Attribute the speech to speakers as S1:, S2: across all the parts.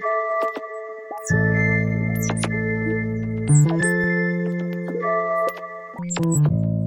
S1: Thank you.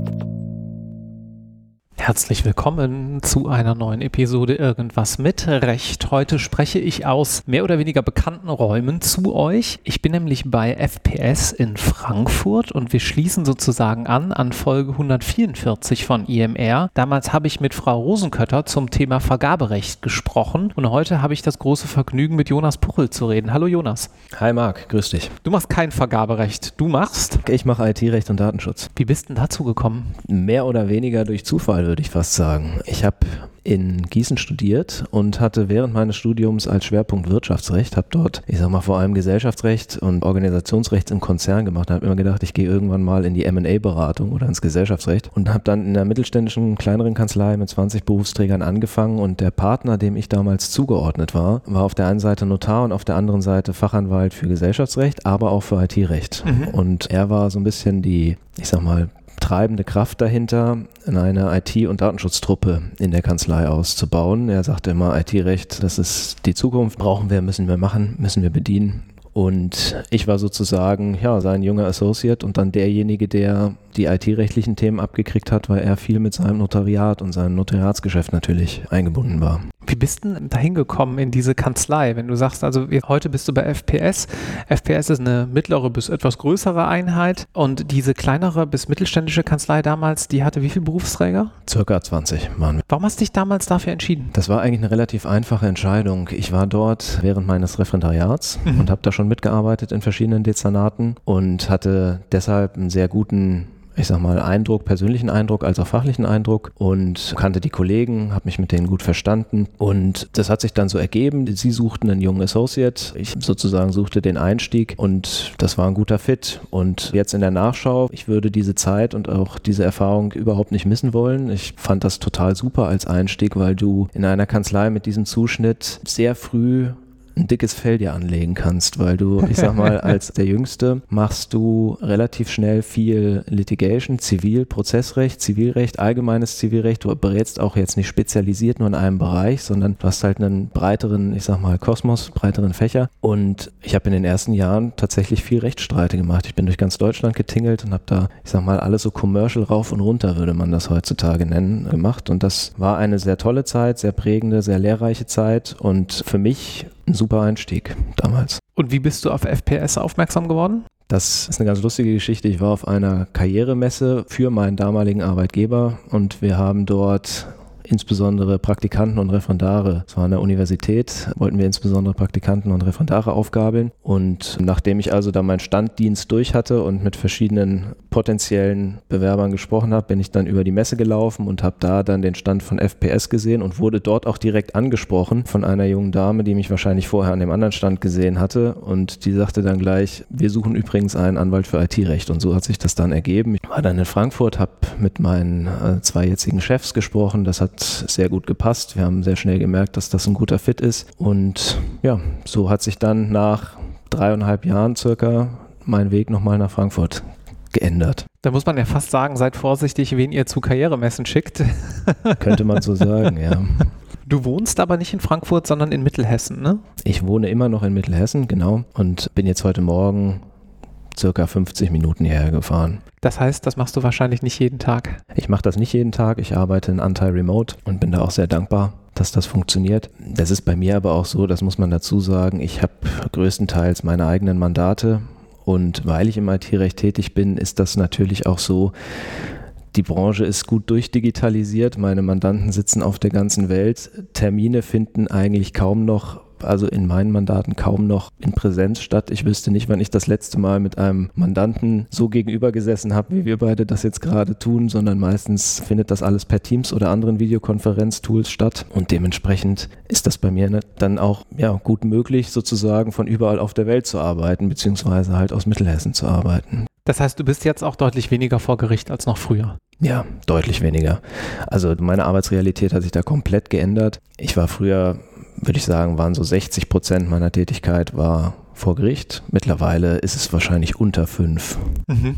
S1: Herzlich willkommen zu einer neuen Episode Irgendwas mit Recht. Heute spreche ich aus mehr oder weniger bekannten Räumen zu euch. Ich bin nämlich bei FPS in Frankfurt und wir schließen sozusagen an an Folge 144 von IMR. Damals habe ich mit Frau Rosenkötter zum Thema Vergaberecht gesprochen und heute habe ich das große Vergnügen mit Jonas Puchel zu reden. Hallo Jonas.
S2: Hi Marc, grüß dich.
S1: Du machst kein Vergaberecht, du machst?
S2: Ich mache IT-Recht und Datenschutz.
S1: Wie bist denn dazu gekommen?
S2: Mehr oder weniger durch Zufall würde ich fast sagen. Ich habe in Gießen studiert und hatte während meines Studiums als Schwerpunkt Wirtschaftsrecht, habe dort, ich sag mal, vor allem Gesellschaftsrecht und Organisationsrecht im Konzern gemacht, habe immer gedacht, ich gehe irgendwann mal in die M&A-Beratung oder ins Gesellschaftsrecht und habe dann in der mittelständischen, kleineren Kanzlei mit 20 Berufsträgern angefangen und der Partner, dem ich damals zugeordnet war, war auf der einen Seite Notar und auf der anderen Seite Fachanwalt für Gesellschaftsrecht, aber auch für IT-Recht. Mhm. Und er war so ein bisschen die, ich sag mal, treibende Kraft dahinter, eine IT- und Datenschutztruppe in der Kanzlei auszubauen. Er sagte immer, IT-Recht, das ist die Zukunft, brauchen wir, müssen wir machen, müssen wir bedienen. Und ich war sozusagen ja, sein junger Associate und dann derjenige, der die IT-rechtlichen Themen abgekriegt hat, weil er viel mit seinem Notariat und seinem Notariatsgeschäft natürlich eingebunden war.
S1: Wie bist du denn dahin gekommen in diese Kanzlei? Wenn du sagst, also heute bist du bei FPS. FPS ist eine mittlere bis etwas größere Einheit und diese kleinere bis mittelständische Kanzlei damals, die hatte wie viele Berufsträger?
S2: Circa 20 waren wir.
S1: Warum hast du dich damals dafür entschieden?
S2: Das war eigentlich eine relativ einfache Entscheidung. Ich war dort während meines Referendariats mhm. und habe da schon mitgearbeitet in verschiedenen Dezernaten und hatte deshalb einen sehr guten ich sag mal, Eindruck, persönlichen Eindruck als auch fachlichen Eindruck und kannte die Kollegen, habe mich mit denen gut verstanden und das hat sich dann so ergeben. Sie suchten einen jungen Associate, ich sozusagen suchte den Einstieg und das war ein guter Fit. Und jetzt in der Nachschau, ich würde diese Zeit und auch diese Erfahrung überhaupt nicht missen wollen. Ich fand das total super als Einstieg, weil du in einer Kanzlei mit diesem Zuschnitt sehr früh ein dickes Fell dir anlegen kannst, weil du, ich sag mal, als der Jüngste machst du relativ schnell viel Litigation, Zivil, Prozessrecht, Zivilrecht, allgemeines Zivilrecht. Du berätst auch jetzt nicht spezialisiert nur in einem Bereich, sondern du hast halt einen breiteren, ich sag mal, Kosmos, breiteren Fächer. Und ich habe in den ersten Jahren tatsächlich viel Rechtsstreite gemacht. Ich bin durch ganz Deutschland getingelt und habe da, ich sag mal, alles so commercial rauf und runter, würde man das heutzutage nennen, gemacht. Und das war eine sehr tolle Zeit, sehr prägende, sehr lehrreiche Zeit. Und für mich ein super Einstieg damals.
S1: Und wie bist du auf FPS aufmerksam geworden?
S2: Das ist eine ganz lustige Geschichte. Ich war auf einer Karrieremesse für meinen damaligen Arbeitgeber und wir haben dort insbesondere Praktikanten und Referendare. Es war an der Universität, wollten wir insbesondere Praktikanten und Referendare aufgabeln. Und nachdem ich also da meinen Standdienst durch hatte und mit verschiedenen potenziellen Bewerbern gesprochen habe, bin ich dann über die Messe gelaufen und habe da dann den Stand von FPS gesehen und wurde dort auch direkt angesprochen von einer jungen Dame, die mich wahrscheinlich vorher an dem anderen Stand gesehen hatte. Und die sagte dann gleich, wir suchen übrigens einen Anwalt für IT-Recht. Und so hat sich das dann ergeben. Ich war dann in Frankfurt, habe mit meinen äh, zwei jetzigen Chefs gesprochen. Das hat hat sehr gut gepasst. Wir haben sehr schnell gemerkt, dass das ein guter Fit ist. Und ja, so hat sich dann nach dreieinhalb Jahren circa mein Weg nochmal nach Frankfurt geändert.
S1: Da muss man ja fast sagen, seid vorsichtig, wen ihr zu Karrieremessen schickt.
S2: Könnte man so sagen, ja.
S1: Du wohnst aber nicht in Frankfurt, sondern in Mittelhessen, ne?
S2: Ich wohne immer noch in Mittelhessen, genau. Und bin jetzt heute Morgen circa 50 Minuten hierher gefahren.
S1: Das heißt, das machst du wahrscheinlich nicht jeden Tag.
S2: Ich mache das nicht jeden Tag. Ich arbeite in Anteil remote und bin da auch sehr dankbar, dass das funktioniert. Das ist bei mir aber auch so, das muss man dazu sagen, ich habe größtenteils meine eigenen Mandate und weil ich im IT-Recht tätig bin, ist das natürlich auch so, die Branche ist gut durchdigitalisiert. Meine Mandanten sitzen auf der ganzen Welt. Termine finden eigentlich kaum noch also in meinen Mandaten kaum noch in Präsenz statt. Ich wüsste nicht, wann ich das letzte Mal mit einem Mandanten so gegenüber gesessen habe, wie wir beide das jetzt gerade tun, sondern meistens findet das alles per Teams oder anderen Videokonferenztools statt und dementsprechend ist das bei mir ne, dann auch ja, gut möglich, sozusagen von überall auf der Welt zu arbeiten, beziehungsweise halt aus Mittelhessen zu arbeiten.
S1: Das heißt, du bist jetzt auch deutlich weniger vor Gericht als noch früher.
S2: Ja, deutlich weniger. Also meine Arbeitsrealität hat sich da komplett geändert. Ich war früher würde ich sagen, waren so 60 Prozent meiner Tätigkeit war vor Gericht. Mittlerweile ist es wahrscheinlich unter fünf. Mhm.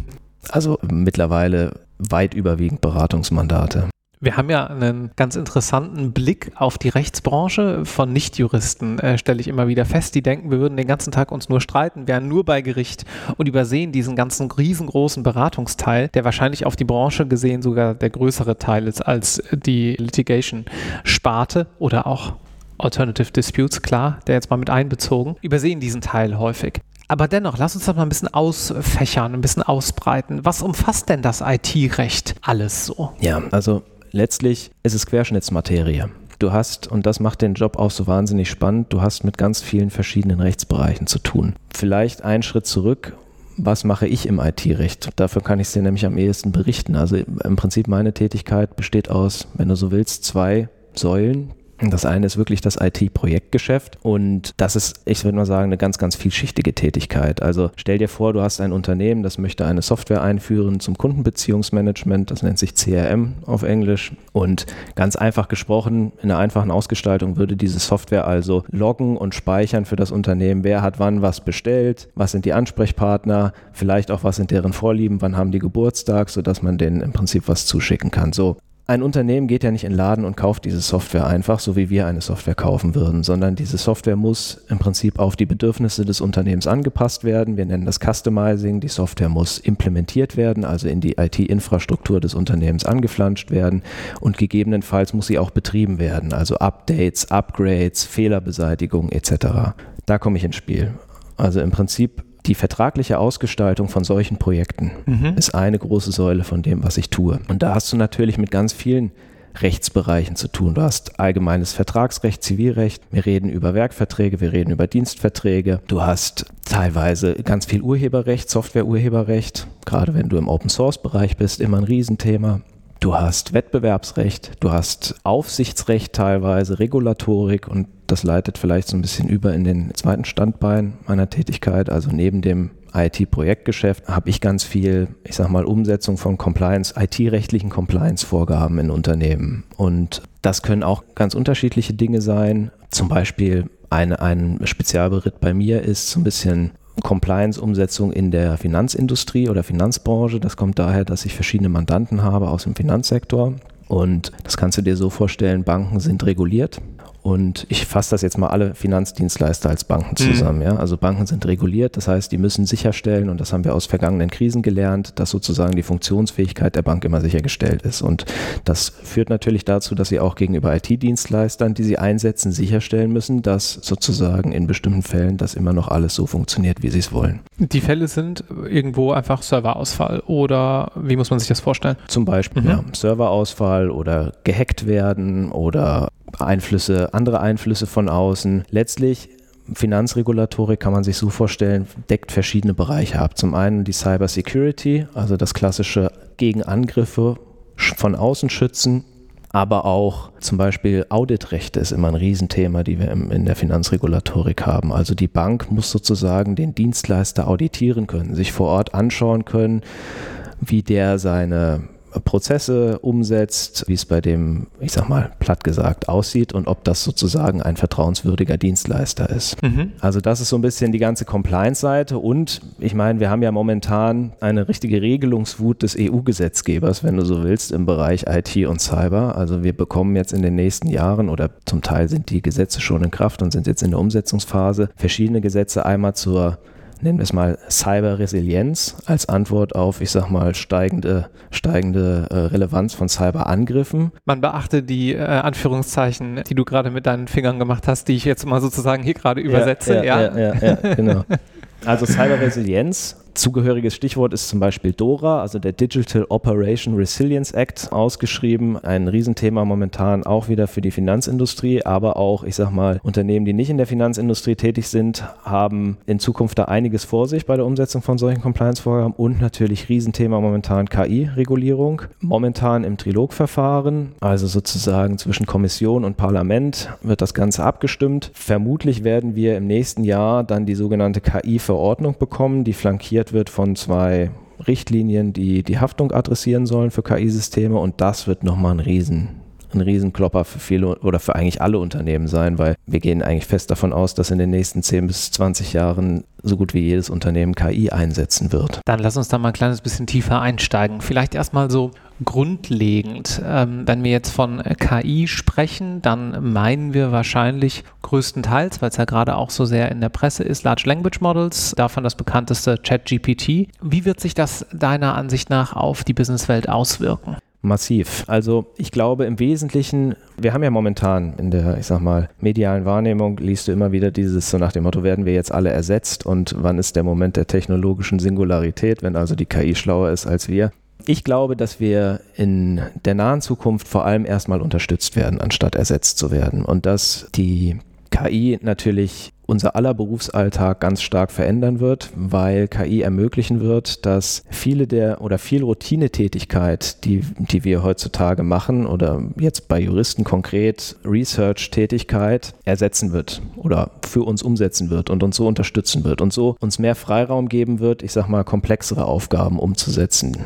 S2: Also mittlerweile weit überwiegend Beratungsmandate.
S1: Wir haben ja einen ganz interessanten Blick auf die Rechtsbranche von Nichtjuristen, äh, stelle ich immer wieder fest. Die denken, wir würden den ganzen Tag uns nur streiten, wären nur bei Gericht und übersehen diesen ganzen riesengroßen Beratungsteil, der wahrscheinlich auf die Branche gesehen sogar der größere Teil ist als die Litigation-Sparte oder auch Alternative Disputes, klar, der jetzt mal mit einbezogen, übersehen diesen Teil häufig. Aber dennoch, lass uns das mal ein bisschen ausfächern, ein bisschen ausbreiten. Was umfasst denn das IT-Recht alles so?
S2: Ja, also letztlich ist es Querschnittsmaterie. Du hast, und das macht den Job auch so wahnsinnig spannend, du hast mit ganz vielen verschiedenen Rechtsbereichen zu tun. Vielleicht einen Schritt zurück. Was mache ich im IT-Recht? Dafür kann ich es dir nämlich am ehesten berichten. Also im Prinzip meine Tätigkeit besteht aus, wenn du so willst, zwei Säulen. Das eine ist wirklich das IT-Projektgeschäft und das ist, ich würde mal sagen, eine ganz, ganz vielschichtige Tätigkeit. Also stell dir vor, du hast ein Unternehmen, das möchte eine Software einführen zum Kundenbeziehungsmanagement, das nennt sich CRM auf Englisch und ganz einfach gesprochen, in einer einfachen Ausgestaltung würde diese Software also loggen und speichern für das Unternehmen, wer hat wann was bestellt, was sind die Ansprechpartner, vielleicht auch was sind deren Vorlieben, wann haben die Geburtstag, sodass man denen im Prinzip was zuschicken kann. So, ein Unternehmen geht ja nicht in den Laden und kauft diese Software einfach, so wie wir eine Software kaufen würden, sondern diese Software muss im Prinzip auf die Bedürfnisse des Unternehmens angepasst werden. Wir nennen das Customizing. Die Software muss implementiert werden, also in die IT-Infrastruktur des Unternehmens angeflanscht werden und gegebenenfalls muss sie auch betrieben werden, also Updates, Upgrades, Fehlerbeseitigung etc. Da komme ich ins Spiel. Also im Prinzip die vertragliche Ausgestaltung von solchen Projekten mhm. ist eine große Säule von dem, was ich tue. Und da hast du natürlich mit ganz vielen Rechtsbereichen zu tun. Du hast allgemeines Vertragsrecht, Zivilrecht, wir reden über Werkverträge, wir reden über Dienstverträge. Du hast teilweise ganz viel Urheberrecht, Softwareurheberrecht, gerade wenn du im Open Source Bereich bist, immer ein Riesenthema. Du hast Wettbewerbsrecht, du hast Aufsichtsrecht teilweise, Regulatorik und das leitet vielleicht so ein bisschen über in den zweiten Standbein meiner Tätigkeit. Also neben dem IT-Projektgeschäft habe ich ganz viel, ich sag mal, Umsetzung von Compliance, IT-rechtlichen Compliance-Vorgaben in Unternehmen. Und das können auch ganz unterschiedliche Dinge sein. Zum Beispiel eine, ein Spezialberitt bei mir ist so ein bisschen Compliance-Umsetzung in der Finanzindustrie oder Finanzbranche. Das kommt daher, dass ich verschiedene Mandanten habe aus dem Finanzsektor. Und das kannst du dir so vorstellen, Banken sind reguliert und ich fasse das jetzt mal alle Finanzdienstleister als Banken mhm. zusammen. Mhm. Ja? Also Banken sind reguliert, das heißt, die müssen sicherstellen, und das haben wir aus vergangenen Krisen gelernt, dass sozusagen die Funktionsfähigkeit der Bank immer sichergestellt ist. Und das führt natürlich dazu, dass sie auch gegenüber IT-Dienstleistern, die sie einsetzen, sicherstellen müssen, dass sozusagen in bestimmten Fällen das immer noch alles so funktioniert, wie sie es wollen.
S1: Die Fälle sind irgendwo einfach Serverausfall oder wie muss man sich das vorstellen?
S2: Zum Beispiel mhm. ja, Serverausfall oder gehackt werden oder Einflüsse, andere Einflüsse von außen. Letztlich Finanzregulatorik kann man sich so vorstellen, deckt verschiedene Bereiche ab. Zum einen die Cyber Security, also das klassische gegen Angriffe von außen schützen, aber auch zum Beispiel Auditrechte ist immer ein Riesenthema, die wir in der Finanzregulatorik haben. Also die Bank muss sozusagen den Dienstleister auditieren können, sich vor Ort anschauen können, wie der seine Prozesse umsetzt, wie es bei dem, ich sag mal, platt gesagt aussieht und ob das sozusagen ein vertrauenswürdiger Dienstleister ist. Mhm. Also das ist so ein bisschen die ganze Compliance-Seite und ich meine, wir haben ja momentan eine richtige Regelungswut des EU-Gesetzgebers, wenn du so willst, im Bereich IT und Cyber. Also wir bekommen jetzt in den nächsten Jahren oder zum Teil sind die Gesetze schon in Kraft und sind jetzt in der Umsetzungsphase verschiedene Gesetze einmal zur nennen wir es mal Cyber-Resilienz als Antwort auf, ich sag mal, steigende, steigende äh, Relevanz von Cyberangriffen.
S1: Man beachte die äh, Anführungszeichen, die du gerade mit deinen Fingern gemacht hast, die ich jetzt mal sozusagen hier gerade übersetze.
S2: Ja, ja, ja, ja, ja genau. Also Cyber-Resilienz Zugehöriges Stichwort ist zum Beispiel DORA, also der Digital Operation Resilience Act, ausgeschrieben. Ein Riesenthema momentan auch wieder für die Finanzindustrie, aber auch, ich sag mal, Unternehmen, die nicht in der Finanzindustrie tätig sind, haben in Zukunft da einiges vor sich bei der Umsetzung von solchen Compliance-Vorgaben und natürlich Riesenthema momentan KI-Regulierung. Momentan im Trilogverfahren, also sozusagen zwischen Kommission und Parlament, wird das Ganze abgestimmt. Vermutlich werden wir im nächsten Jahr dann die sogenannte KI-Verordnung bekommen, die flankiert definiert wird von zwei Richtlinien, die die Haftung adressieren sollen für KI-Systeme und das wird nochmal ein riesen ein Riesenklopper für viele oder für eigentlich alle Unternehmen sein, weil wir gehen eigentlich fest davon aus, dass in den nächsten 10 bis 20 Jahren so gut wie jedes Unternehmen KI einsetzen wird.
S1: Dann lass uns da mal ein kleines bisschen tiefer einsteigen. Vielleicht erstmal so grundlegend. Ähm, wenn wir jetzt von KI sprechen, dann meinen wir wahrscheinlich größtenteils, weil es ja gerade auch so sehr in der Presse ist, Large Language Models, davon das bekannteste ChatGPT. Wie wird sich das deiner Ansicht nach auf die Businesswelt auswirken?
S2: Massiv. Also ich glaube im Wesentlichen, wir haben ja momentan in der, ich sag mal, medialen Wahrnehmung, liest du immer wieder dieses so nach dem Motto, werden wir jetzt alle ersetzt und wann ist der Moment der technologischen Singularität, wenn also die KI schlauer ist als wir. Ich glaube, dass wir in der nahen Zukunft vor allem erstmal unterstützt werden, anstatt ersetzt zu werden. Und dass die KI natürlich unser aller Berufsalltag ganz stark verändern wird, weil KI ermöglichen wird, dass viele der oder viel Routinetätigkeit, die, die wir heutzutage machen oder jetzt bei Juristen konkret Research-Tätigkeit ersetzen wird oder für uns umsetzen wird und uns so unterstützen wird und so uns mehr Freiraum geben wird, ich sag mal, komplexere Aufgaben umzusetzen.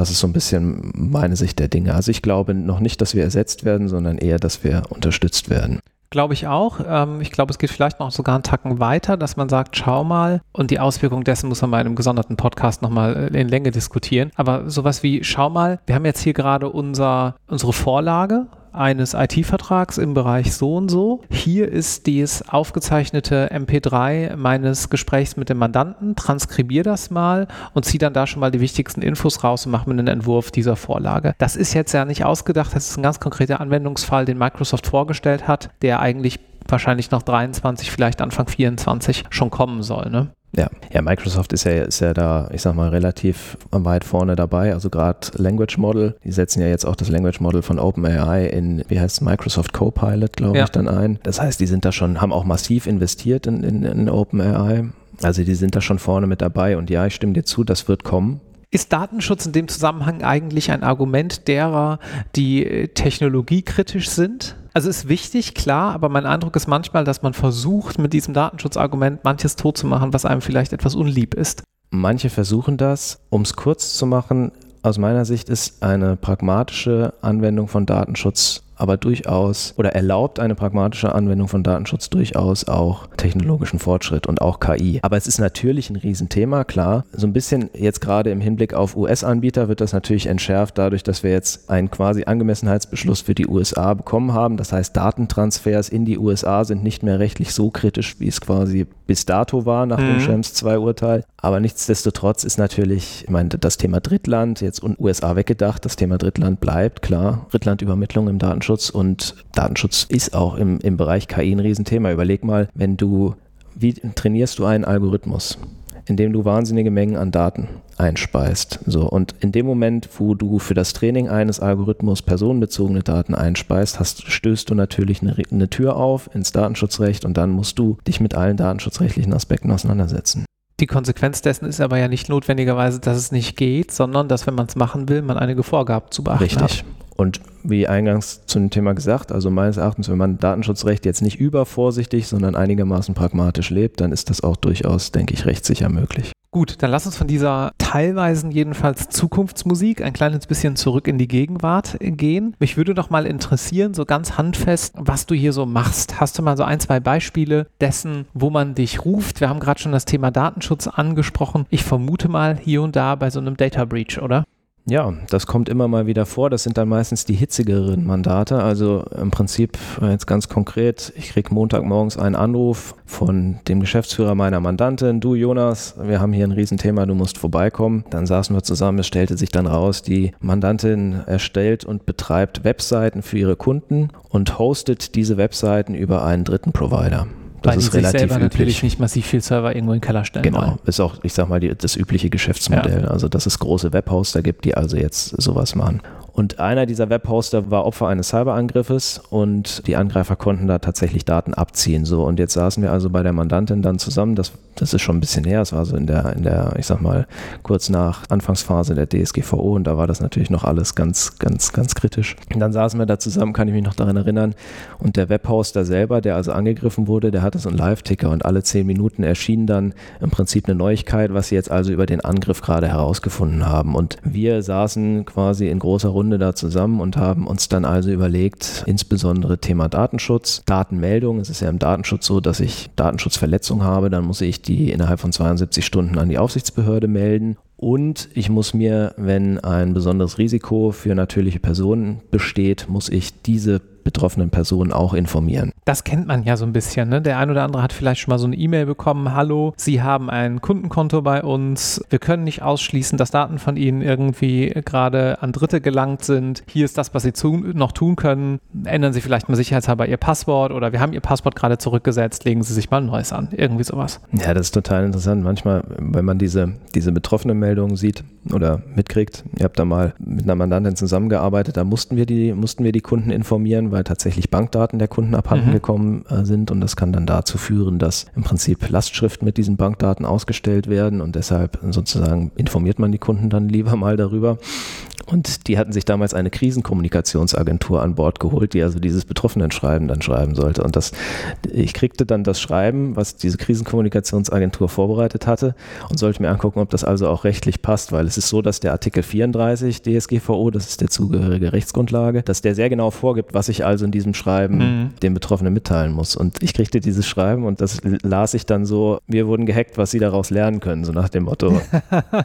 S2: Das ist so ein bisschen meine Sicht der Dinge. Also ich glaube noch nicht, dass wir ersetzt werden, sondern eher, dass wir unterstützt werden.
S1: Glaube ich auch. Ähm, ich glaube, es geht vielleicht noch sogar einen Tacken weiter, dass man sagt, schau mal, und die Auswirkung dessen muss man bei einem gesonderten Podcast nochmal in Länge diskutieren. Aber sowas wie, schau mal, wir haben jetzt hier gerade unser, unsere Vorlage, eines IT-Vertrags im Bereich so und so. Hier ist dieses aufgezeichnete MP3 meines Gesprächs mit dem Mandanten, transkribiere das mal und ziehe dann da schon mal die wichtigsten Infos raus und mache mir einen Entwurf dieser Vorlage. Das ist jetzt ja nicht ausgedacht, das ist ein ganz konkreter Anwendungsfall, den Microsoft vorgestellt hat, der eigentlich wahrscheinlich noch 23, vielleicht Anfang 24 schon kommen soll. Ne?
S2: Ja, ja, Microsoft ist ja, ist ja da, ich sag mal, relativ weit vorne dabei. Also gerade Language Model, die setzen ja jetzt auch das Language Model von OpenAI in, wie heißt es, Microsoft Copilot, glaube ja. ich, dann ein. Das heißt, die sind da schon, haben auch massiv investiert in, in, in OpenAI. Also die sind da schon vorne mit dabei und ja, ich stimme dir zu, das wird kommen.
S1: Ist Datenschutz in dem Zusammenhang eigentlich ein Argument derer, die äh, technologiekritisch sind? Also ist wichtig, klar, aber mein Eindruck ist manchmal, dass man versucht, mit diesem Datenschutzargument manches tot zu machen, was einem vielleicht etwas unlieb ist.
S2: Manche versuchen das. Um es kurz zu machen, aus meiner Sicht ist eine pragmatische Anwendung von Datenschutz aber durchaus oder erlaubt eine pragmatische Anwendung von Datenschutz durchaus auch technologischen Fortschritt und auch KI. Aber es ist natürlich ein Riesenthema, klar. So ein bisschen jetzt gerade im Hinblick auf US-Anbieter wird das natürlich entschärft dadurch, dass wir jetzt einen quasi Angemessenheitsbeschluss für die USA bekommen haben. Das heißt, Datentransfers in die USA sind nicht mehr rechtlich so kritisch, wie es quasi bis dato war nach mhm. dem Schrems 2 Urteil. Aber nichtsdestotrotz ist natürlich, ich meine, das Thema Drittland jetzt und USA weggedacht, das Thema Drittland bleibt, klar. Drittlandübermittlung im Datenschutz Datenschutz und Datenschutz ist auch im, im Bereich KI ein Riesenthema. Überleg mal, wenn du, wie trainierst du einen Algorithmus? indem du wahnsinnige Mengen an Daten einspeist. So, und in dem Moment, wo du für das Training eines Algorithmus personenbezogene Daten einspeist, hast, stößt du natürlich eine, eine Tür auf ins Datenschutzrecht und dann musst du dich mit allen datenschutzrechtlichen Aspekten auseinandersetzen.
S1: Die Konsequenz dessen ist aber ja nicht notwendigerweise, dass es nicht geht, sondern dass, wenn man es machen will, man einige Vorgaben zu beachten
S2: Richtig.
S1: hat.
S2: Und wie eingangs zu dem Thema gesagt, also meines Erachtens, wenn man Datenschutzrecht jetzt nicht übervorsichtig, sondern einigermaßen pragmatisch lebt, dann ist das auch durchaus, denke ich, rechtssicher möglich.
S1: Gut, dann lass uns von dieser teilweisen jedenfalls Zukunftsmusik ein kleines bisschen zurück in die Gegenwart gehen. Mich würde doch mal interessieren, so ganz handfest, was du hier so machst. Hast du mal so ein, zwei Beispiele dessen, wo man dich ruft? Wir haben gerade schon das Thema Datenschutz angesprochen. Ich vermute mal hier und da bei so einem Data Breach, oder?
S2: Ja, das kommt immer mal wieder vor. Das sind dann meistens die hitzigeren Mandate. Also im Prinzip jetzt ganz konkret, ich kriege Montagmorgens einen Anruf von dem Geschäftsführer meiner Mandantin. Du Jonas, wir haben hier ein Riesenthema, du musst vorbeikommen. Dann saßen wir zusammen, es stellte sich dann raus, die Mandantin erstellt und betreibt Webseiten für ihre Kunden und hostet diese Webseiten über einen dritten Provider.
S1: Das Weil ist die relativ sich selber üblich. natürlich nicht massiv viel Server irgendwo in den Keller stellen
S2: Genau,
S1: wollen.
S2: ist auch, ich sag mal, die, das übliche Geschäftsmodell. Ja. Also, dass es große Webhoster gibt, die also jetzt sowas machen. Und einer dieser Webhoster war Opfer eines Cyberangriffes und die Angreifer konnten da tatsächlich Daten abziehen. So, und jetzt saßen wir also bei der Mandantin dann zusammen, das, das ist schon ein bisschen her, es war so in der, in der, ich sag mal, kurz nach Anfangsphase der DSGVO und da war das natürlich noch alles ganz, ganz, ganz kritisch. Und dann saßen wir da zusammen, kann ich mich noch daran erinnern, und der Webhoster selber, der also angegriffen wurde, der hatte so einen Live-Ticker und alle zehn Minuten erschien dann im Prinzip eine Neuigkeit, was sie jetzt also über den Angriff gerade herausgefunden haben. Und wir saßen quasi in großer Runde da zusammen und haben uns dann also überlegt, insbesondere Thema Datenschutz, Datenmeldung. Es ist ja im Datenschutz so, dass ich Datenschutzverletzung habe, dann muss ich die innerhalb von 72 Stunden an die Aufsichtsbehörde melden. Und ich muss mir, wenn ein besonderes Risiko für natürliche Personen besteht, muss ich diese betroffenen Personen auch informieren.
S1: Das kennt man ja so ein bisschen. Ne? Der ein oder andere hat vielleicht schon mal so eine E-Mail bekommen. Hallo, Sie haben ein Kundenkonto bei uns. Wir können nicht ausschließen, dass Daten von Ihnen irgendwie gerade an Dritte gelangt sind. Hier ist das, was Sie zu, noch tun können. Ändern Sie vielleicht mal sicherheitshalber Ihr Passwort oder wir haben Ihr Passwort gerade zurückgesetzt. Legen Sie sich mal ein neues an. Irgendwie sowas.
S2: Ja, das ist total interessant. Manchmal, wenn man diese, diese betroffene Meldungen sieht oder mitkriegt, ihr habt da mal mit einer Mandantin zusammengearbeitet, da mussten wir die, mussten wir die Kunden informieren, weil tatsächlich Bankdaten der Kunden abhanden mhm. gekommen äh, sind und das kann dann dazu führen, dass im Prinzip Lastschriften mit diesen Bankdaten ausgestellt werden und deshalb sozusagen informiert man die Kunden dann lieber mal darüber. Und die hatten sich damals eine Krisenkommunikationsagentur an Bord geholt, die also dieses Betroffenen-Schreiben dann schreiben sollte. Und das, ich kriegte dann das Schreiben, was diese Krisenkommunikationsagentur vorbereitet hatte und sollte mir angucken, ob das also auch rechtlich passt, weil es ist so, dass der Artikel 34 DSGVO, das ist der zugehörige Rechtsgrundlage, dass der sehr genau vorgibt, was ich also in diesem Schreiben mhm. dem Betroffenen mitteilen muss. Und ich kriegte dieses Schreiben und das las ich dann so, wir wurden gehackt, was sie daraus lernen können, so nach dem Motto.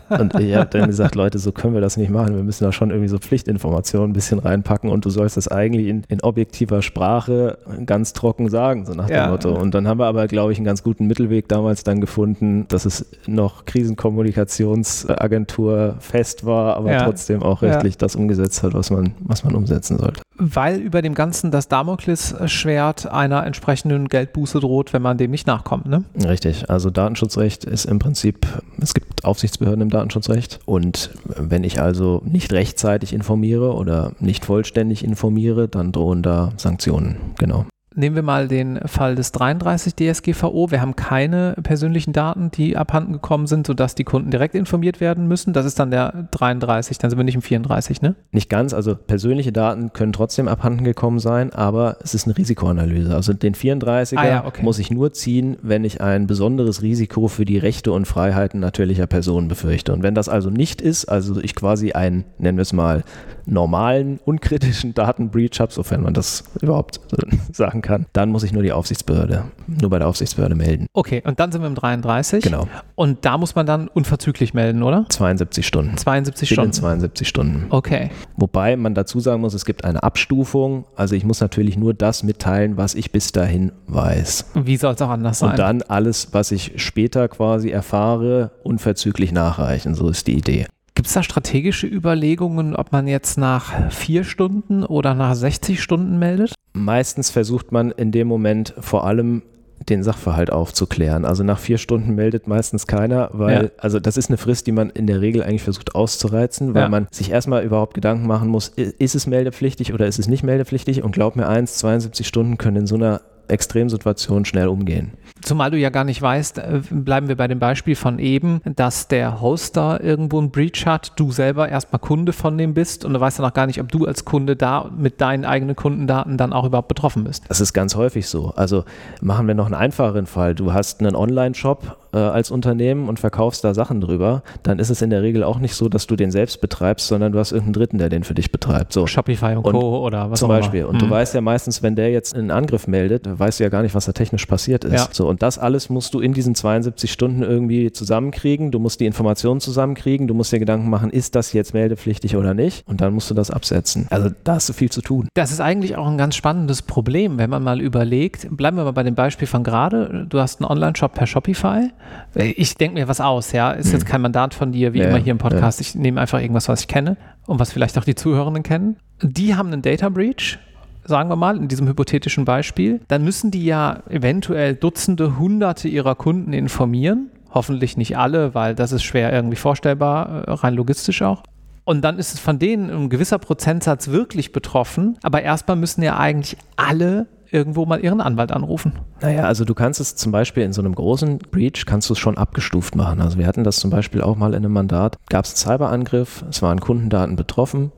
S2: und ich habe dann gesagt, Leute, so können wir das nicht machen. Wir müssen da schon irgendwie so Pflichtinformationen ein bisschen reinpacken und du sollst das eigentlich in, in objektiver Sprache ganz trocken sagen, so nach ja. dem Motto. Und dann haben wir aber, glaube ich, einen ganz guten Mittelweg damals dann gefunden, dass es noch Krisenkommunikationsagentur fest war, aber ja. trotzdem auch rechtlich ja. das umgesetzt hat, was man, was man umsetzen sollte.
S1: Weil über dem Ganzen das Damoklesschwert einer entsprechenden Geldbuße droht, wenn man dem nicht nachkommt, ne?
S2: Richtig. Also Datenschutzrecht ist im Prinzip, es gibt Aufsichtsbehörden im Datenschutzrecht und wenn ich also nicht rechtzeitig informiere oder nicht vollständig informiere, dann drohen da Sanktionen. Genau
S1: nehmen wir mal den Fall des 33 DSGVO. Wir haben keine persönlichen Daten, die abhanden gekommen sind, sodass die Kunden direkt informiert werden müssen. Das ist dann der 33, dann sind wir nicht im 34, ne?
S2: Nicht ganz, also persönliche Daten können trotzdem abhanden gekommen sein, aber es ist eine Risikoanalyse. Also den 34er ah, ja, okay. muss ich nur ziehen, wenn ich ein besonderes Risiko für die Rechte und Freiheiten natürlicher Personen befürchte. Und wenn das also nicht ist, also ich quasi einen, nennen wir es mal, normalen, unkritischen Datenbreach habe, sofern man das überhaupt sagen kann, dann muss ich nur die Aufsichtsbehörde, nur bei der Aufsichtsbehörde melden.
S1: Okay, und dann sind wir im 33.
S2: Genau.
S1: Und da muss man dann unverzüglich melden, oder?
S2: 72 Stunden.
S1: 72 Stunden.
S2: 72 Stunden.
S1: Okay.
S2: Wobei man dazu sagen muss, es gibt eine Abstufung. Also ich muss natürlich nur das mitteilen, was ich bis dahin weiß.
S1: Wie soll es auch anders sein?
S2: Und dann alles, was ich später quasi erfahre, unverzüglich nachreichen. So ist die Idee.
S1: Gibt es da strategische Überlegungen, ob man jetzt nach vier Stunden oder nach 60 Stunden meldet?
S2: Meistens versucht man in dem Moment vor allem den Sachverhalt aufzuklären. Also nach vier Stunden meldet meistens keiner, weil, ja. also das ist eine Frist, die man in der Regel eigentlich versucht auszureizen, weil ja. man sich erstmal überhaupt Gedanken machen muss, ist es meldepflichtig oder ist es nicht meldepflichtig? Und glaub mir eins, 72 Stunden können in so einer Extremsituationen schnell umgehen.
S1: Zumal du ja gar nicht weißt, äh, bleiben wir bei dem Beispiel von eben, dass der Hoster irgendwo einen Breach hat, du selber erstmal Kunde von dem bist und du weißt dann auch gar nicht, ob du als Kunde da mit deinen eigenen Kundendaten dann auch überhaupt betroffen bist.
S2: Das ist ganz häufig so. Also machen wir noch einen einfacheren Fall. Du hast einen Online-Shop äh, als Unternehmen und verkaufst da Sachen drüber, dann ist es in der Regel auch nicht so, dass du den selbst betreibst, sondern du hast irgendeinen Dritten, der den für dich betreibt. So.
S1: Shopify und, und Co. oder was
S2: Zum Beispiel. Immer. Und mhm. du weißt ja meistens, wenn der jetzt einen Angriff meldet, weißt du ja gar nicht, was da technisch passiert ist. Ja. So, und das alles musst du in diesen 72 Stunden irgendwie zusammenkriegen. Du musst die Informationen zusammenkriegen. Du musst dir Gedanken machen, ist das jetzt meldepflichtig oder nicht? Und dann musst du das absetzen. Also da hast du viel zu tun.
S1: Das ist eigentlich auch ein ganz spannendes Problem, wenn man mal überlegt. Bleiben wir mal bei dem Beispiel von gerade. Du hast einen Online-Shop per Shopify. Ich denke mir was aus, ja. Ist jetzt hm. kein Mandat von dir, wie ja, immer hier im Podcast. Ja. Ich nehme einfach irgendwas, was ich kenne und was vielleicht auch die Zuhörenden kennen. Die haben einen Data Breach sagen wir mal, in diesem hypothetischen Beispiel, dann müssen die ja eventuell Dutzende, Hunderte ihrer Kunden informieren. Hoffentlich nicht alle, weil das ist schwer irgendwie vorstellbar, äh, rein logistisch auch. Und dann ist es von denen ein gewisser Prozentsatz wirklich betroffen. Aber erstmal müssen ja eigentlich alle irgendwo mal ihren Anwalt anrufen.
S2: Naja, also du kannst es zum Beispiel in so einem großen Breach, kannst du es schon abgestuft machen. Also wir hatten das zum Beispiel auch mal in einem Mandat, gab es einen Cyberangriff, es waren Kundendaten betroffen,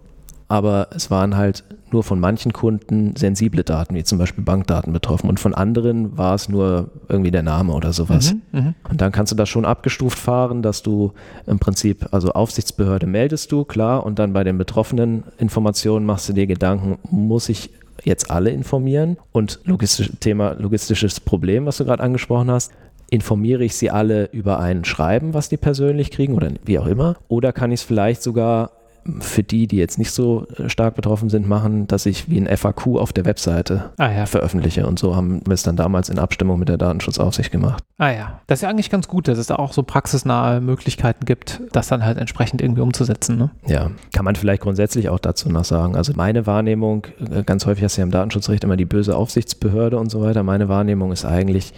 S2: aber es waren halt nur von manchen Kunden sensible Daten, wie zum Beispiel Bankdaten betroffen und von anderen war es nur irgendwie der Name oder sowas. Mhm, mh. Und dann kannst du das schon abgestuft fahren, dass du im Prinzip, also Aufsichtsbehörde meldest du, klar, und dann bei den betroffenen Informationen machst du dir Gedanken, muss ich jetzt alle informieren? Und logistisch, Thema logistisches Problem, was du gerade angesprochen hast, informiere ich sie alle über ein Schreiben, was die persönlich kriegen oder wie auch immer? Oder kann ich es vielleicht sogar für die, die jetzt nicht so äh, stark betroffen sind, machen, dass ich wie ein FAQ auf der Webseite ah, ja. veröffentliche. Und so haben wir es dann damals in Abstimmung mit der Datenschutzaufsicht gemacht.
S1: Ah ja, das ist ja eigentlich ganz gut, dass es da auch so praxisnahe Möglichkeiten gibt, das dann halt entsprechend irgendwie umzusetzen. Ne?
S2: Ja, kann man vielleicht grundsätzlich auch dazu noch sagen. Also meine Wahrnehmung, äh, ganz häufig hast du ja im Datenschutzrecht immer die böse Aufsichtsbehörde und so weiter. Meine Wahrnehmung ist eigentlich,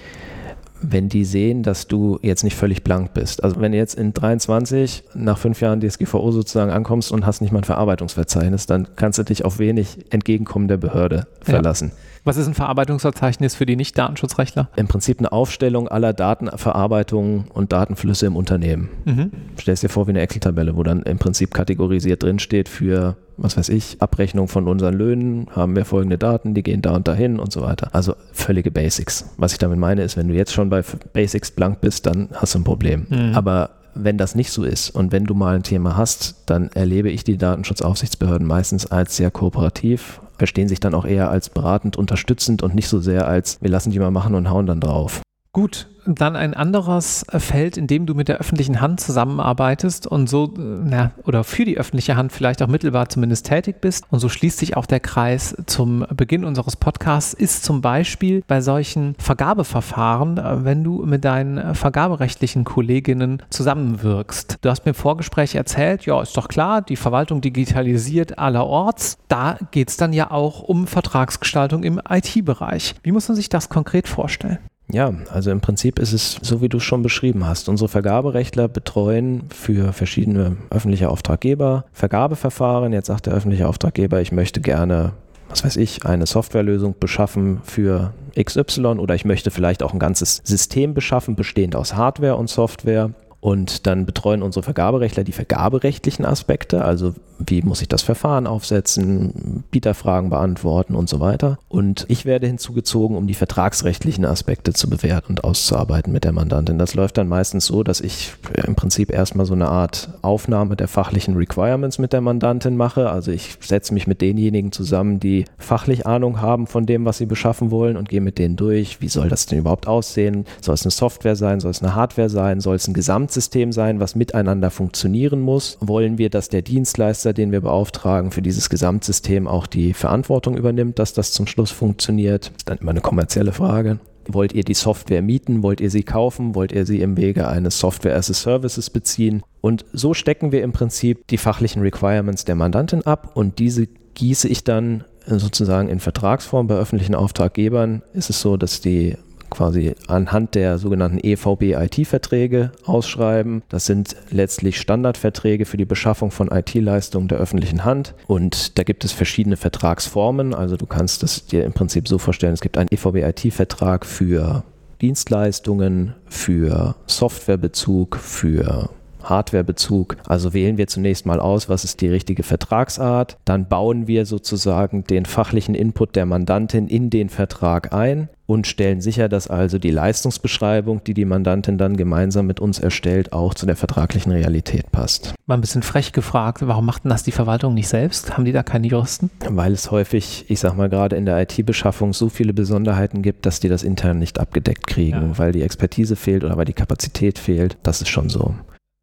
S2: wenn die sehen, dass du jetzt nicht völlig blank bist. Also wenn du jetzt in 23 nach fünf Jahren DSGVO sozusagen ankommst und hast nicht mal ein Verarbeitungsverzeichnis, dann kannst du dich auf wenig Entgegenkommen der Behörde verlassen. Ja.
S1: Was ist ein Verarbeitungsverzeichnis für die Nicht-Datenschutzrechtler?
S2: Im Prinzip eine Aufstellung aller Datenverarbeitungen und Datenflüsse im Unternehmen. Mhm. Stellst dir vor wie eine Excel-Tabelle, wo dann im Prinzip kategorisiert drinsteht für, was weiß ich, Abrechnung von unseren Löhnen, haben wir folgende Daten, die gehen da und dahin und so weiter. Also völlige Basics. Was ich damit meine, ist, wenn du jetzt schon bei Basics blank bist, dann hast du ein Problem. Mhm. Aber wenn das nicht so ist und wenn du mal ein Thema hast, dann erlebe ich die Datenschutzaufsichtsbehörden meistens als sehr kooperativ, verstehen sich dann auch eher als beratend, unterstützend und nicht so sehr als wir lassen die mal machen und hauen dann drauf.
S1: Gut, dann ein anderes Feld, in dem du mit der öffentlichen Hand zusammenarbeitest und so, na, oder für die öffentliche Hand vielleicht auch mittelbar zumindest tätig bist. Und so schließt sich auch der Kreis zum Beginn unseres Podcasts, ist zum Beispiel bei solchen Vergabeverfahren, äh, wenn du mit deinen vergaberechtlichen Kolleginnen zusammenwirkst. Du hast mir im Vorgespräch erzählt, ja, ist doch klar, die Verwaltung digitalisiert allerorts. Da geht es dann ja auch um Vertragsgestaltung im IT-Bereich. Wie muss man sich das konkret vorstellen?
S2: Ja, also im Prinzip ist es so, wie du es schon beschrieben hast. Unsere Vergaberechtler betreuen für verschiedene öffentliche Auftraggeber Vergabeverfahren. Jetzt sagt der öffentliche Auftraggeber, ich möchte gerne, was weiß ich, eine Softwarelösung beschaffen für XY oder ich möchte vielleicht auch ein ganzes System beschaffen, bestehend aus Hardware und Software. Und dann betreuen unsere Vergaberechtler die vergaberechtlichen Aspekte, also wie muss ich das Verfahren aufsetzen, Bieterfragen beantworten und so weiter. Und ich werde hinzugezogen, um die vertragsrechtlichen Aspekte zu bewerten und auszuarbeiten mit der Mandantin. Das läuft dann meistens so, dass ich im Prinzip erstmal so eine Art Aufnahme der fachlichen Requirements mit der Mandantin mache. Also ich setze mich mit denjenigen zusammen, die fachlich Ahnung haben von dem, was sie beschaffen wollen und gehe mit denen durch. Wie soll das denn überhaupt aussehen? Soll es eine Software sein? Soll es eine Hardware sein? Soll es ein Gesamtsystem sein, was miteinander funktionieren muss? Wollen wir, dass der Dienstleister Dienstleister, den wir beauftragen, für dieses Gesamtsystem auch die Verantwortung übernimmt, dass das zum Schluss funktioniert. Ist dann immer eine kommerzielle Frage. Wollt ihr die Software mieten? Wollt ihr sie kaufen? Wollt ihr sie im Wege eines Software as a Services beziehen? Und so stecken wir im Prinzip die fachlichen Requirements der Mandantin ab und diese gieße ich dann sozusagen in Vertragsform bei öffentlichen Auftraggebern. Ist es so, dass die quasi anhand der sogenannten EVB-IT-Verträge ausschreiben. Das sind letztlich Standardverträge für die Beschaffung von IT-Leistungen der öffentlichen Hand. Und da gibt es verschiedene Vertragsformen. Also du kannst es dir im Prinzip so vorstellen, es gibt einen EVB-IT-Vertrag für Dienstleistungen, für Softwarebezug, für Hardwarebezug. Also wählen wir zunächst mal aus, was ist die richtige Vertragsart. Dann bauen wir sozusagen den fachlichen Input der Mandantin in den Vertrag ein und stellen sicher, dass also die Leistungsbeschreibung, die die Mandantin dann gemeinsam mit uns erstellt, auch zu der vertraglichen Realität passt.
S1: Mal ein bisschen frech gefragt, warum macht denn das die Verwaltung nicht selbst? Haben die da keine Juristen?
S2: Weil es häufig, ich sag mal gerade in der IT-Beschaffung so viele Besonderheiten gibt, dass die das intern nicht abgedeckt kriegen, ja. weil die Expertise fehlt oder weil die Kapazität fehlt. Das ist schon so.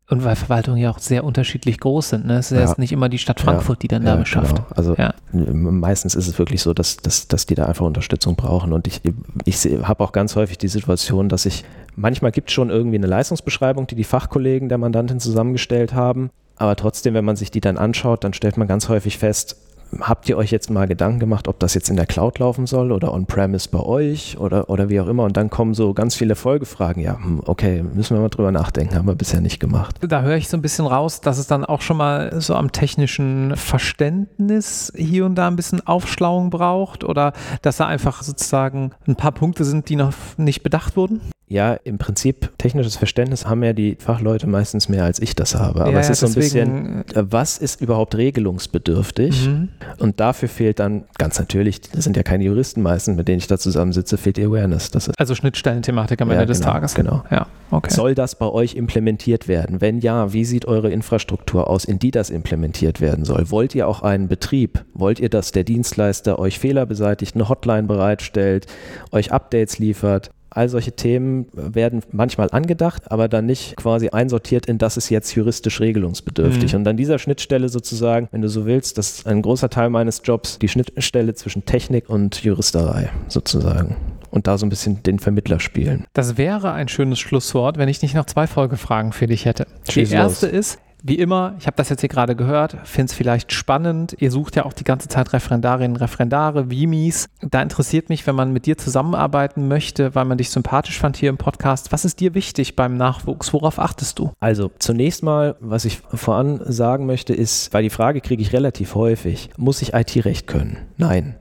S1: Und weil Verwaltungen ja auch sehr unterschiedlich groß sind. Ne? Es ist ja. nicht immer die Stadt Frankfurt, die dann ja, da beschafft. Genau.
S2: Also ja. meistens ist es wirklich so, dass, dass, dass die da einfach Unterstützung brauchen. Und ich, ich habe auch ganz häufig die Situation, dass ich, manchmal gibt es schon irgendwie eine Leistungsbeschreibung, die die Fachkollegen der Mandantin zusammengestellt haben. Aber trotzdem, wenn man sich die dann anschaut, dann stellt man ganz häufig fest, habt ihr euch jetzt mal Gedanken gemacht, ob das jetzt in der Cloud laufen soll oder on-premise bei euch oder, oder wie auch immer? Und dann kommen so ganz viele Folgefragen. Ja, hm, okay, müssen wir mal drüber nachdenken, haben wir bisher nicht gemacht.
S1: Da höre ich so ein bisschen raus, dass es dann auch schon mal so am technischen Verständnis hier und da ein bisschen Aufschlauung braucht oder dass da einfach sozusagen ein paar Punkte sind, die noch nicht bedacht wurden?
S2: Ja, im Prinzip technisches Verständnis haben ja die Fachleute meistens mehr als ich das habe. Aber ja, es ist so ein bisschen, äh, was ist überhaupt regelungsbedürftig? Mhm. Und dafür fehlt dann ganz natürlich, das sind ja keine Juristen meistens, mit denen ich da zusammensitze, fehlt die Awareness.
S1: Das also Schnittstellenthematik am ja, Ende des
S2: genau,
S1: Tages.
S2: Genau. Ja, okay. Soll das bei euch implementiert werden? Wenn ja, wie sieht eure Infrastruktur aus, in die das implementiert werden soll? Wollt ihr auch einen Betrieb? Wollt ihr, dass der Dienstleister euch Fehler beseitigt, eine Hotline bereitstellt, euch Updates liefert? All solche Themen werden manchmal angedacht, aber dann nicht quasi einsortiert in das ist jetzt juristisch regelungsbedürftig. Mhm. Und an dieser Schnittstelle sozusagen, wenn du so willst, das ist ein großer Teil meines Jobs, die Schnittstelle zwischen Technik und Juristerei sozusagen und da so ein bisschen den Vermittler spielen.
S1: Das wäre ein schönes Schlusswort, wenn ich nicht noch zwei Folgefragen für dich hätte. Schieß die erste los. ist, wie immer, ich habe das jetzt hier gerade gehört, finde es vielleicht spannend. Ihr sucht ja auch die ganze Zeit Referendarinnen, Referendare, Vimis. Da interessiert mich, wenn man mit dir zusammenarbeiten möchte, weil man dich sympathisch fand hier im Podcast. Was ist dir wichtig beim Nachwuchs? Worauf achtest du?
S2: Also zunächst mal, was ich voran sagen möchte, ist, weil die Frage kriege ich relativ häufig, muss ich IT-Recht können? Nein.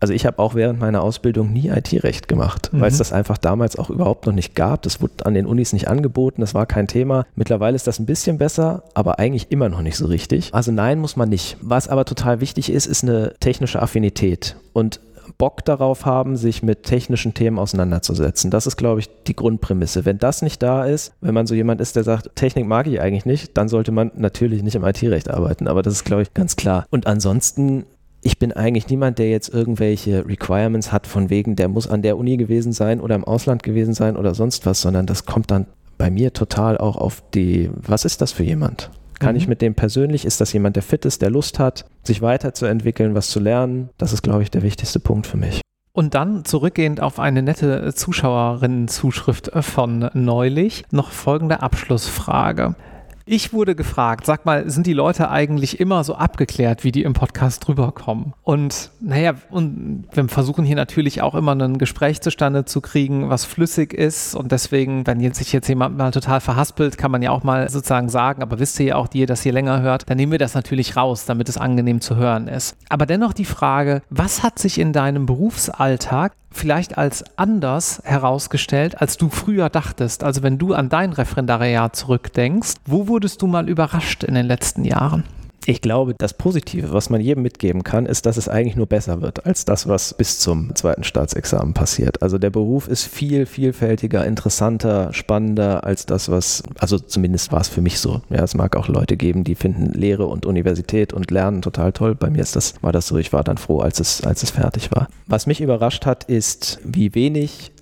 S2: Also ich habe auch während meiner Ausbildung nie IT-Recht gemacht, mhm. weil es das einfach damals auch überhaupt noch nicht gab. Das wurde an den Unis nicht angeboten, das war kein Thema. Mittlerweile ist das ein bisschen besser, aber eigentlich immer noch nicht so richtig. Also nein, muss man nicht. Was aber total wichtig ist, ist eine technische Affinität. Und Bock darauf haben, sich mit technischen Themen auseinanderzusetzen. Das ist, glaube ich, die Grundprämisse. Wenn das nicht da ist, wenn man so jemand ist, der sagt, Technik mag ich eigentlich nicht, dann sollte man natürlich nicht im IT-Recht arbeiten. Aber das ist, glaube ich, ganz klar. Und ansonsten ich bin eigentlich niemand, der jetzt irgendwelche Requirements hat, von wegen, der muss an der Uni gewesen sein oder im Ausland gewesen sein oder sonst was, sondern das kommt dann bei mir total auch auf die, was ist das für jemand? Kann mhm. ich mit dem persönlich, ist das jemand, der fit ist, der Lust hat, sich weiterzuentwickeln, was zu lernen? Das ist, glaube ich, der wichtigste Punkt für mich.
S1: Und dann zurückgehend auf eine nette Zuschauerinnen-Zuschrift von neulich noch folgende Abschlussfrage. Ich wurde gefragt, sag mal, sind die Leute eigentlich immer so abgeklärt, wie die im Podcast rüberkommen? Und naja, und wir versuchen hier natürlich auch immer ein Gespräch zustande zu kriegen, was flüssig ist. Und deswegen, wenn jetzt sich jetzt jemand mal total verhaspelt, kann man ja auch mal sozusagen sagen, aber wisst ihr ja auch, die ihr das hier länger hört, dann nehmen wir das natürlich raus, damit es angenehm zu hören ist. Aber dennoch die Frage, was hat sich in deinem Berufsalltag vielleicht als anders herausgestellt, als du früher dachtest? Also wenn du an dein Referendariat zurückdenkst, wo wurdest du mal überrascht in den letzten Jahren?
S2: Ich glaube, das Positive, was man jedem mitgeben kann, ist, dass es eigentlich nur besser wird als das, was bis zum zweiten Staatsexamen passiert. Also der Beruf ist viel vielfältiger, interessanter, spannender als das, was, also zumindest war es für mich so. Ja, es mag auch Leute geben, die finden Lehre und Universität und Lernen total toll. Bei mir ist das, war das so. Ich war dann froh, als es, als es fertig war. Was mich überrascht hat, ist, wie wenig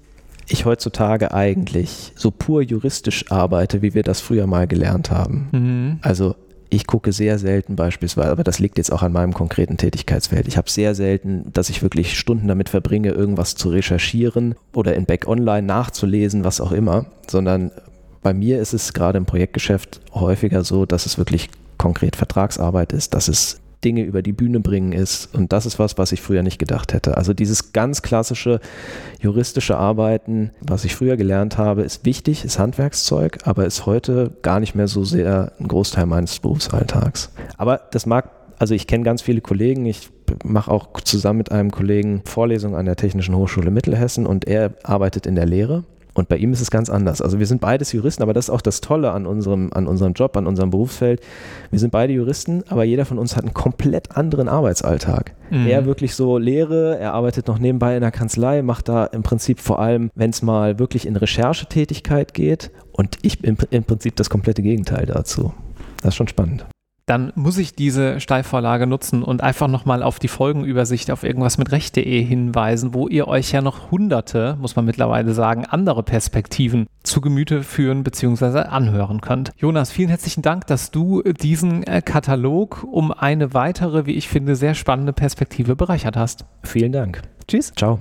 S2: ich heutzutage eigentlich so pur juristisch arbeite, wie wir das früher mal gelernt haben. Mhm. Also ich gucke sehr selten beispielsweise, aber das liegt jetzt auch an meinem konkreten Tätigkeitsfeld. Ich habe sehr selten, dass ich wirklich Stunden damit verbringe, irgendwas zu recherchieren oder in Back Online nachzulesen, was auch immer, sondern bei mir ist es gerade im Projektgeschäft häufiger so, dass es wirklich konkret Vertragsarbeit ist, dass es Dinge über die Bühne bringen ist. Und das ist was, was ich früher nicht gedacht hätte. Also dieses ganz klassische juristische Arbeiten, was ich früher gelernt habe, ist wichtig, ist Handwerkszeug, aber ist heute gar nicht mehr so sehr ein Großteil meines Berufsalltags. Aber das mag, also ich kenne ganz viele Kollegen, ich mache auch zusammen mit einem Kollegen Vorlesungen an der Technischen Hochschule Mittelhessen und er arbeitet in der Lehre. Und bei ihm ist es ganz anders. Also wir sind beides Juristen, aber das ist auch das Tolle an unserem, an unserem Job, an unserem Berufsfeld. Wir sind beide Juristen, aber jeder von uns hat einen komplett anderen Arbeitsalltag. Mhm. Er wirklich so Lehre, er arbeitet noch nebenbei in der Kanzlei, macht da im Prinzip vor allem, wenn es mal wirklich in Recherchetätigkeit geht und ich bin im Prinzip das komplette Gegenteil dazu. Das ist schon spannend
S1: dann muss ich diese Steilvorlage nutzen und einfach nochmal auf die Folgenübersicht auf irgendwas mit recht.de hinweisen, wo ihr euch ja noch hunderte, muss man mittlerweile sagen, andere Perspektiven zu Gemüte führen bzw. anhören könnt. Jonas, vielen herzlichen Dank, dass du diesen äh, Katalog um eine weitere, wie ich finde, sehr spannende Perspektive bereichert hast.
S2: Vielen Dank.
S1: Tschüss.
S2: Ciao.